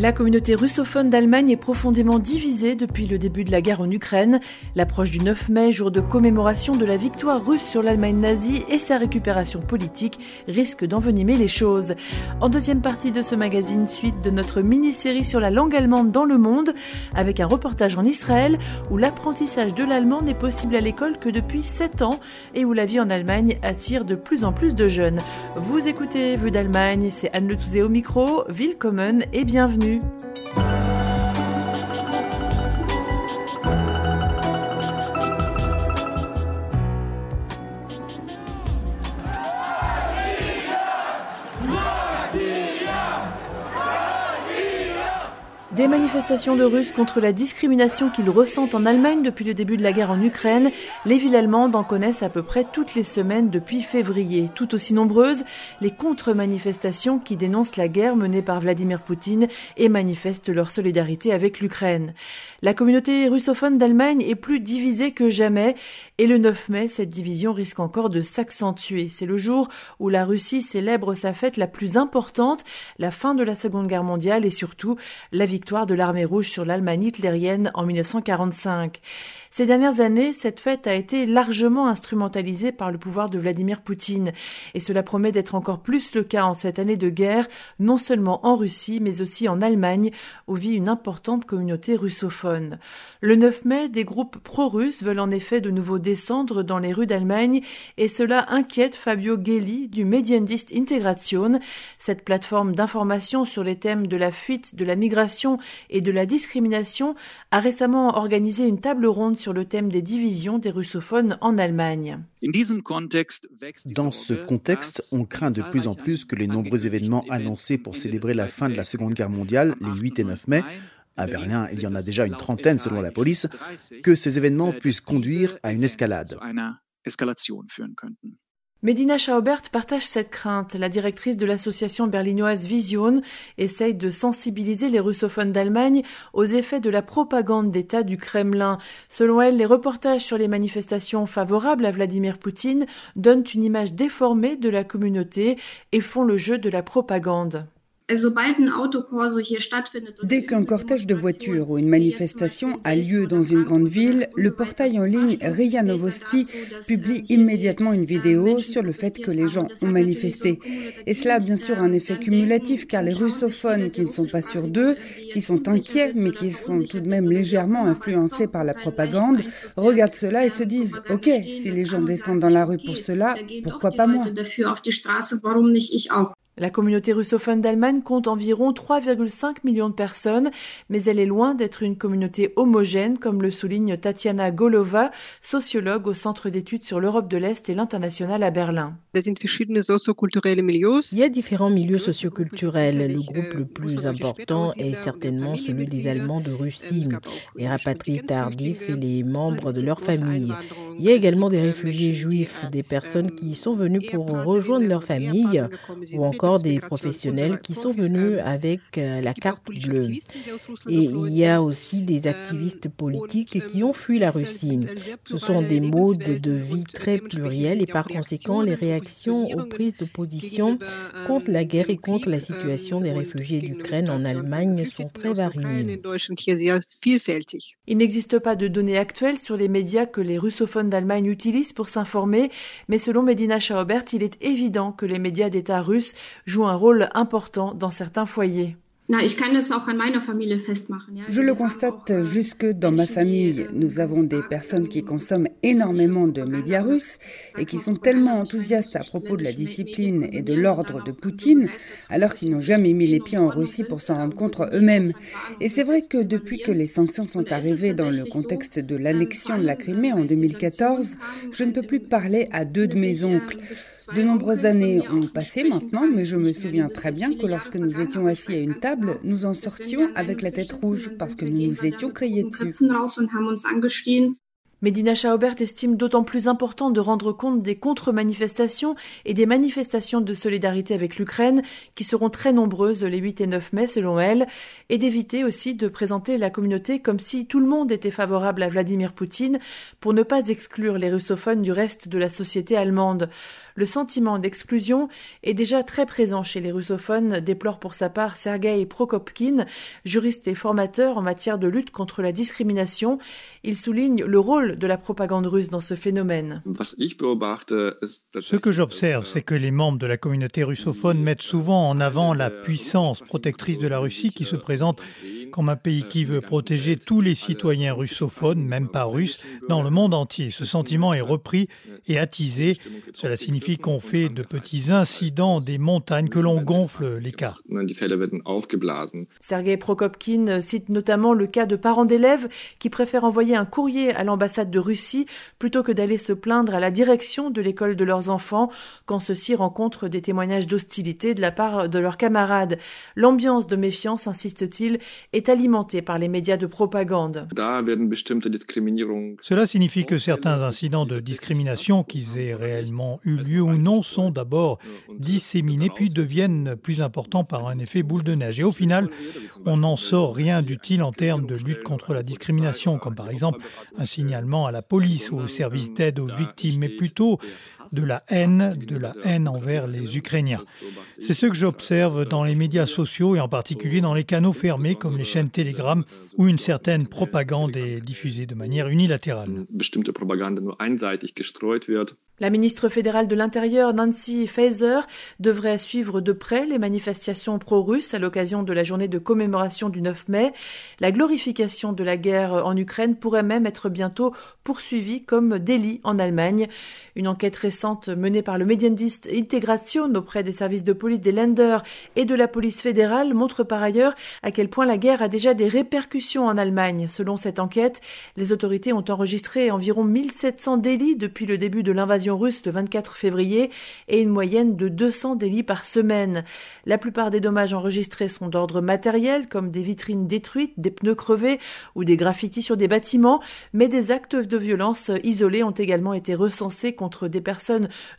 La communauté russophone d'Allemagne est profondément divisée depuis le début de la guerre en Ukraine. L'approche du 9 mai, jour de commémoration de la victoire russe sur l'Allemagne nazie et sa récupération politique, risque d'envenimer les choses. En deuxième partie de ce magazine, suite de notre mini-série sur la langue allemande dans le monde, avec un reportage en Israël où l'apprentissage de l'allemand n'est possible à l'école que depuis 7 ans et où la vie en Allemagne attire de plus en plus de jeunes. Vous écoutez Vue d'Allemagne, c'est Anne Le au micro, Willkommen et bienvenue. Salut. Des manifestations de Russes contre la discrimination qu'ils ressentent en Allemagne depuis le début de la guerre en Ukraine, les villes allemandes en connaissent à peu près toutes les semaines depuis février. Tout aussi nombreuses, les contre-manifestations qui dénoncent la guerre menée par Vladimir Poutine et manifestent leur solidarité avec l'Ukraine. La communauté russophone d'Allemagne est plus divisée que jamais et le 9 mai, cette division risque encore de s'accentuer. C'est le jour où la Russie célèbre sa fête la plus importante, la fin de la Seconde Guerre mondiale et surtout la victoire de l'armée rouge sur l'Allemagne hitlérienne en 1945. Ces dernières années, cette fête a été largement instrumentalisée par le pouvoir de Vladimir Poutine et cela promet d'être encore plus le cas en cette année de guerre, non seulement en Russie mais aussi en Allemagne où vit une importante communauté russophone. Le 9 mai, des groupes pro-russes veulent en effet de nouveau descendre dans les rues d'Allemagne et cela inquiète Fabio Gelli du Mediendist Integration, cette plateforme d'information sur les thèmes de la fuite, de la migration et de la discrimination a récemment organisé une table ronde sur le thème des divisions des russophones en Allemagne. Dans ce contexte, on craint de plus en plus que les nombreux événements annoncés pour célébrer la fin de la Seconde Guerre mondiale, les 8 et 9 mai, à Berlin, il y en a déjà une trentaine selon la police, que ces événements puissent conduire à une escalade. Medina Schaubert partage cette crainte. La directrice de l'association berlinoise Vision essaye de sensibiliser les russophones d'Allemagne aux effets de la propagande d'État du Kremlin. Selon elle, les reportages sur les manifestations favorables à Vladimir Poutine donnent une image déformée de la communauté et font le jeu de la propagande. Dès qu'un cortège de voitures ou une manifestation a lieu dans une grande ville, le portail en ligne RIA Novosti publie immédiatement une vidéo sur le fait que les gens ont manifesté. Et cela a bien sûr un effet cumulatif car les russophones qui ne sont pas sûrs d'eux, qui sont inquiets mais qui sont tout de même légèrement influencés par la propagande, regardent cela et se disent OK, si les gens descendent dans la rue pour cela, pourquoi pas moi la communauté russophone d'Allemagne compte environ 3,5 millions de personnes, mais elle est loin d'être une communauté homogène, comme le souligne Tatiana Golova, sociologue au Centre d'études sur l'Europe de l'Est et l'international à Berlin. Il y a différents milieux socioculturels. Le groupe le plus important est certainement celui des Allemands de Russie, les rapatriés tardifs et les membres de leur famille. Il y a également des réfugiés juifs, des personnes qui sont venues pour rejoindre leur famille ou encore des professionnels qui sont venus avec euh, la carte bleue. Et il y a aussi des activistes politiques qui ont fui la Russie. Ce sont des modes de vie très pluriels et par conséquent, les réactions aux prises de position contre la guerre et contre la situation des réfugiés d'Ukraine en Allemagne sont très variées. Il n'existe pas de données actuelles sur les médias que les russophones d'Allemagne utilisent pour s'informer, mais selon Medina Schaubert, il est évident que les médias d'État russes joue un rôle important dans certains foyers. Je le constate jusque dans ma famille. Nous avons des personnes qui consomment énormément de médias russes et qui sont tellement enthousiastes à propos de la discipline et de l'ordre de Poutine, alors qu'ils n'ont jamais mis les pieds en Russie pour s'en rendre compte eux-mêmes. Et c'est vrai que depuis que les sanctions sont arrivées dans le contexte de l'annexion de la Crimée en 2014, je ne peux plus parler à deux de mes oncles. De nombreuses années ont passé maintenant, mais je me souviens très bien que lorsque nous étions assis à une table, nous en sortions avec la tête rouge parce que nous nous étions criés dessus. Medina Schaubert estime d'autant plus important de rendre compte des contre-manifestations et des manifestations de solidarité avec l'Ukraine, qui seront très nombreuses les 8 et 9 mai selon elle, et d'éviter aussi de présenter la communauté comme si tout le monde était favorable à Vladimir Poutine, pour ne pas exclure les russophones du reste de la société allemande. Le sentiment d'exclusion est déjà très présent chez les russophones, déplore pour sa part Sergei Prokopkin, juriste et formateur en matière de lutte contre la discrimination. Il souligne le rôle de la propagande russe dans ce phénomène. Ce que j'observe, c'est que les membres de la communauté russophone mettent souvent en avant la puissance protectrice de la Russie qui se présente comme un pays qui veut protéger tous les citoyens russophones, même pas russes, dans le monde entier. Ce sentiment est repris et attisé. Cela signifie qu'on fait de petits incidents des montagnes, que l'on gonfle les cas. Sergei Prokopkin cite notamment le cas de parents d'élèves qui préfèrent envoyer un courrier à l'ambassade de Russie plutôt que d'aller se plaindre à la direction de l'école de leurs enfants quand ceux-ci rencontrent des témoignages d'hostilité de la part de leurs camarades. L'ambiance de méfiance, insiste-t-il, est alimentée par les médias de propagande. Cela signifie que certains incidents de discrimination, qu'ils aient réellement eu lieu ou non, sont d'abord disséminés puis deviennent plus importants par un effet boule de neige. Et au final, on n'en sort rien d'utile en termes de lutte contre la discrimination, comme par exemple un signalement à la police ou au service d'aide aux victimes, mais plutôt de la haine, de la haine envers les Ukrainiens. C'est ce que j'observe dans les médias sociaux et en particulier dans les canaux fermés comme les chaînes Telegram où une certaine propagande est diffusée de manière unilatérale. La ministre fédérale de l'Intérieur, Nancy Faeser, devrait suivre de près les manifestations pro-russes à l'occasion de la journée de commémoration du 9 mai. La glorification de la guerre en Ukraine pourrait même être bientôt poursuivie comme délit en Allemagne. Une enquête récente menée par le Mediendienst Integration auprès des services de police des Länder et de la police fédérale montre par ailleurs à quel point la guerre a déjà des répercussions en Allemagne. Selon cette enquête, les autorités ont enregistré environ 1700 délits depuis le début de l'invasion russe le 24 février et une moyenne de 200 délits par semaine. La plupart des dommages enregistrés sont d'ordre matériel, comme des vitrines détruites, des pneus crevés ou des graffitis sur des bâtiments, mais des actes de violence isolés ont également été recensés contre des personnes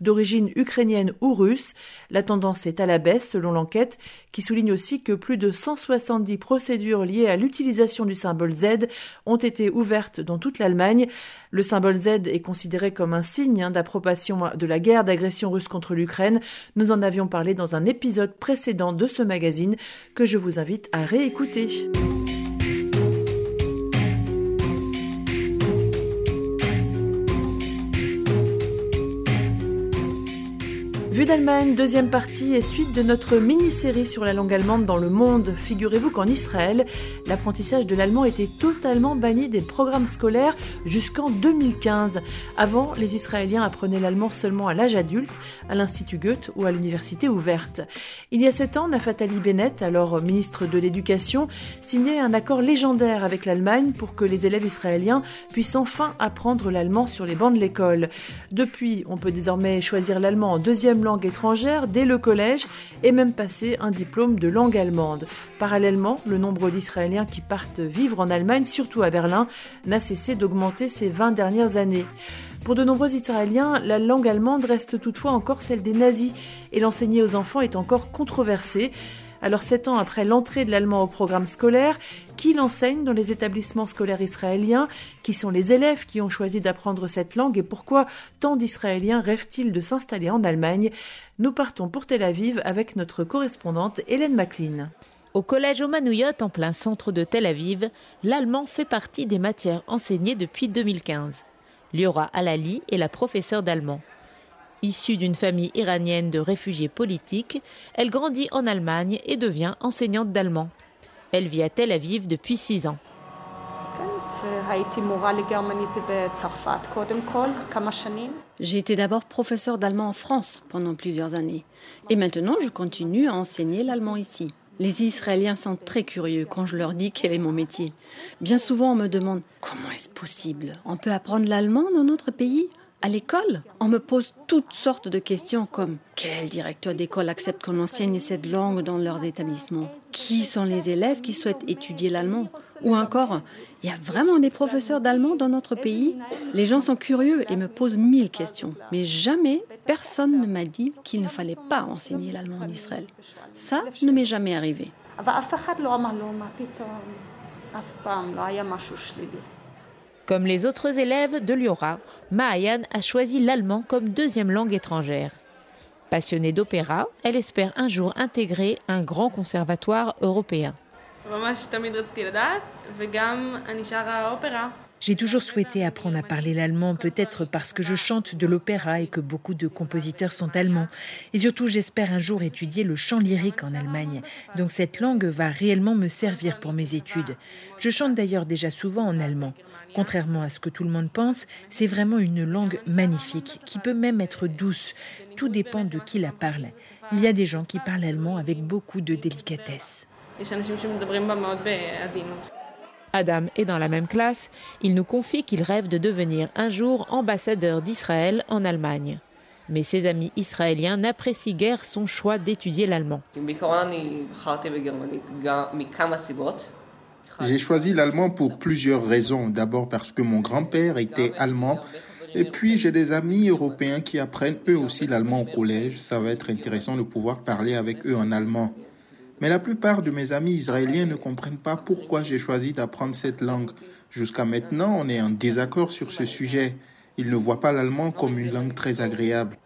d'origine ukrainienne ou russe. La tendance est à la baisse selon l'enquête, qui souligne aussi que plus de 170 procédures liées à l'utilisation du symbole Z ont été ouvertes dans toute l'Allemagne. Le symbole Z est considéré comme un signe d'approbation de la guerre d'agression russe contre l'Ukraine. Nous en avions parlé dans un épisode précédent de ce magazine que je vous invite à réécouter. Vue d'Allemagne, deuxième partie et suite de notre mini-série sur la langue allemande dans le monde. Figurez-vous qu'en Israël, l'apprentissage de l'allemand était totalement banni des programmes scolaires jusqu'en 2015. Avant, les Israéliens apprenaient l'allemand seulement à l'âge adulte, à l'Institut Goethe ou à l'Université ouverte. Il y a sept ans, Naftali Bennett, alors ministre de l'Éducation, signait un accord légendaire avec l'Allemagne pour que les élèves israéliens puissent enfin apprendre l'allemand sur les bancs de l'école. Depuis, on peut désormais choisir l'allemand en deuxième langue langue étrangère dès le collège et même passer un diplôme de langue allemande. Parallèlement, le nombre d'Israéliens qui partent vivre en Allemagne, surtout à Berlin, n'a cessé d'augmenter ces 20 dernières années. Pour de nombreux Israéliens, la langue allemande reste toutefois encore celle des nazis et l'enseigner aux enfants est encore controversé. Alors sept ans après l'entrée de l'allemand au programme scolaire, qui l'enseigne dans les établissements scolaires israéliens Qui sont les élèves qui ont choisi d'apprendre cette langue et pourquoi tant d'Israéliens rêvent-ils de s'installer en Allemagne Nous partons pour Tel Aviv avec notre correspondante Hélène McLean. Au collège Omanouyot, en plein centre de Tel Aviv, l'allemand fait partie des matières enseignées depuis 2015. Liora Alali est la professeure d'allemand. Issue d'une famille iranienne de réfugiés politiques, elle grandit en Allemagne et devient enseignante d'allemand. Elle vit à Tel Aviv depuis six ans. J'ai été d'abord professeur d'allemand en France pendant plusieurs années. Et maintenant, je continue à enseigner l'allemand ici. Les Israéliens sont très curieux quand je leur dis quel est mon métier. Bien souvent, on me demande comment est-ce possible? On peut apprendre l'allemand dans notre pays? À l'école, on me pose toutes sortes de questions comme quel directeur d'école accepte qu'on enseigne cette langue dans leurs établissements? Qui sont les élèves qui souhaitent étudier l'allemand? Ou encore, il y a vraiment des professeurs d'allemand dans notre pays? Les gens sont curieux et me posent mille questions, mais jamais personne ne m'a dit qu'il ne fallait pas enseigner l'allemand en Israël. Ça ne m'est jamais arrivé. Comme les autres élèves de Liora, Maayan a choisi l'allemand comme deuxième langue étrangère. Passionnée d'opéra, elle espère un jour intégrer un grand conservatoire européen. J'ai toujours souhaité apprendre à parler l'allemand, peut-être parce que je chante de l'opéra et que beaucoup de compositeurs sont allemands. Et surtout, j'espère un jour étudier le chant lyrique en Allemagne. Donc cette langue va réellement me servir pour mes études. Je chante d'ailleurs déjà souvent en allemand. Contrairement à ce que tout le monde pense, c'est vraiment une langue magnifique, qui peut même être douce. Tout dépend de qui la parle. Il y a des gens qui parlent allemand avec beaucoup de délicatesse. Adam est dans la même classe. Il nous confie qu'il rêve de devenir un jour ambassadeur d'Israël en Allemagne. Mais ses amis israéliens n'apprécient guère son choix d'étudier l'allemand. J'ai choisi l'allemand pour plusieurs raisons. D'abord parce que mon grand-père était allemand. Et puis j'ai des amis européens qui apprennent eux aussi l'allemand au collège. Ça va être intéressant de pouvoir parler avec eux en allemand. Mais la plupart de mes amis israéliens ne comprennent pas pourquoi j'ai choisi d'apprendre cette langue. Jusqu'à maintenant, on est en désaccord sur ce sujet. Ils ne voient pas l'allemand comme une langue très agréable.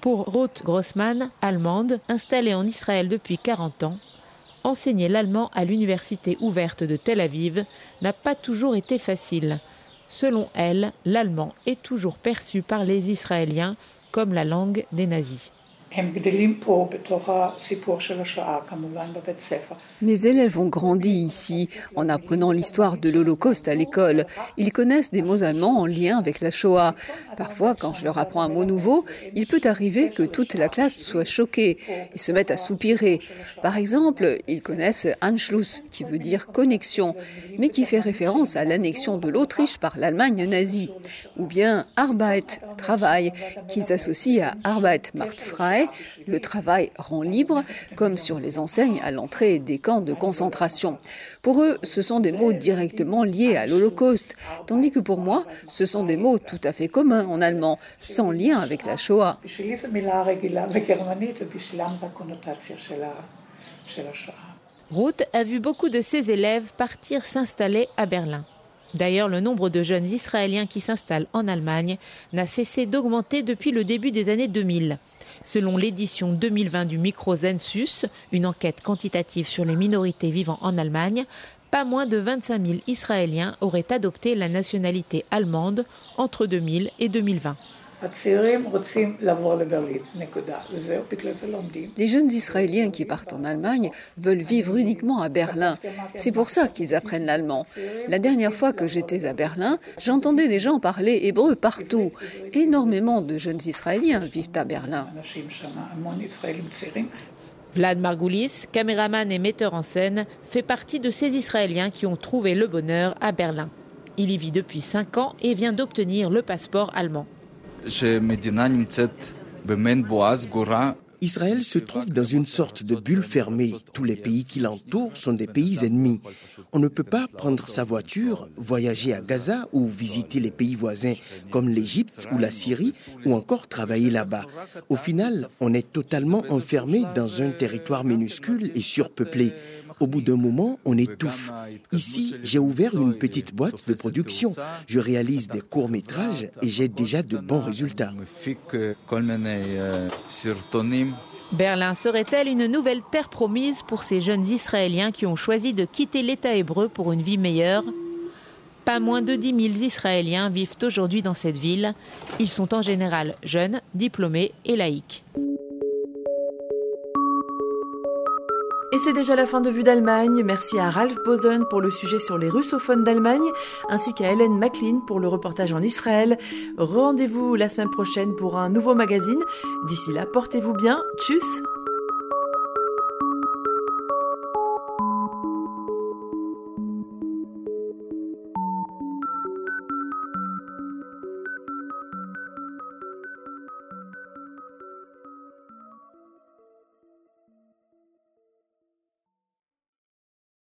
Pour Ruth Grossman, allemande, installée en Israël depuis 40 ans, enseigner l'allemand à l'université ouverte de Tel Aviv n'a pas toujours été facile. Selon elle, l'allemand est toujours perçu par les Israéliens comme la langue des nazis. Mes élèves ont grandi ici en apprenant l'histoire de l'Holocauste à l'école. Ils connaissent des mots allemands en lien avec la Shoah. Parfois, quand je leur apprends un mot nouveau, il peut arriver que toute la classe soit choquée et se mette à soupirer. Par exemple, ils connaissent Anschluss, qui veut dire connexion, mais qui fait référence à l'annexion de l'Autriche par l'Allemagne nazie. Ou bien Arbeit, travail, qu'ils associent à Arbeit macht frei, le travail rend libre, comme sur les enseignes à l'entrée des camps de concentration. Pour eux, ce sont des mots directement liés à l'Holocauste, tandis que pour moi, ce sont des mots tout à fait communs en allemand, sans lien avec la Shoah. Ruth a vu beaucoup de ses élèves partir s'installer à Berlin. D'ailleurs, le nombre de jeunes Israéliens qui s'installent en Allemagne n'a cessé d'augmenter depuis le début des années 2000. Selon l'édition 2020 du Microzensus, une enquête quantitative sur les minorités vivant en Allemagne, pas moins de 25 000 Israéliens auraient adopté la nationalité allemande entre 2000 et 2020. Les jeunes Israéliens qui partent en Allemagne veulent vivre uniquement à Berlin. C'est pour ça qu'ils apprennent l'allemand. La dernière fois que j'étais à Berlin, j'entendais des gens parler hébreu partout. Énormément de jeunes Israéliens vivent à Berlin. Vlad Margoulis, caméraman et metteur en scène, fait partie de ces Israéliens qui ont trouvé le bonheur à Berlin. Il y vit depuis 5 ans et vient d'obtenir le passeport allemand. Israël se trouve dans une sorte de bulle fermée. Tous les pays qui l'entourent sont des pays ennemis. On ne peut pas prendre sa voiture, voyager à Gaza ou visiter les pays voisins comme l'Égypte ou la Syrie ou encore travailler là-bas. Au final, on est totalement enfermé dans un territoire minuscule et surpeuplé. Au bout d'un moment, on étouffe. Ici, j'ai ouvert une petite boîte de production. Je réalise des courts-métrages et j'ai déjà de bons résultats. Berlin serait-elle une nouvelle terre promise pour ces jeunes Israéliens qui ont choisi de quitter l'État hébreu pour une vie meilleure? Pas moins de 10 000 Israéliens vivent aujourd'hui dans cette ville. Ils sont en général jeunes, diplômés et laïcs. Et c'est déjà la fin de Vue d'Allemagne. Merci à Ralph Boson pour le sujet sur les russophones d'Allemagne, ainsi qu'à Hélène McLean pour le reportage en Israël. Rendez-vous la semaine prochaine pour un nouveau magazine. D'ici là, portez-vous bien. Tchuss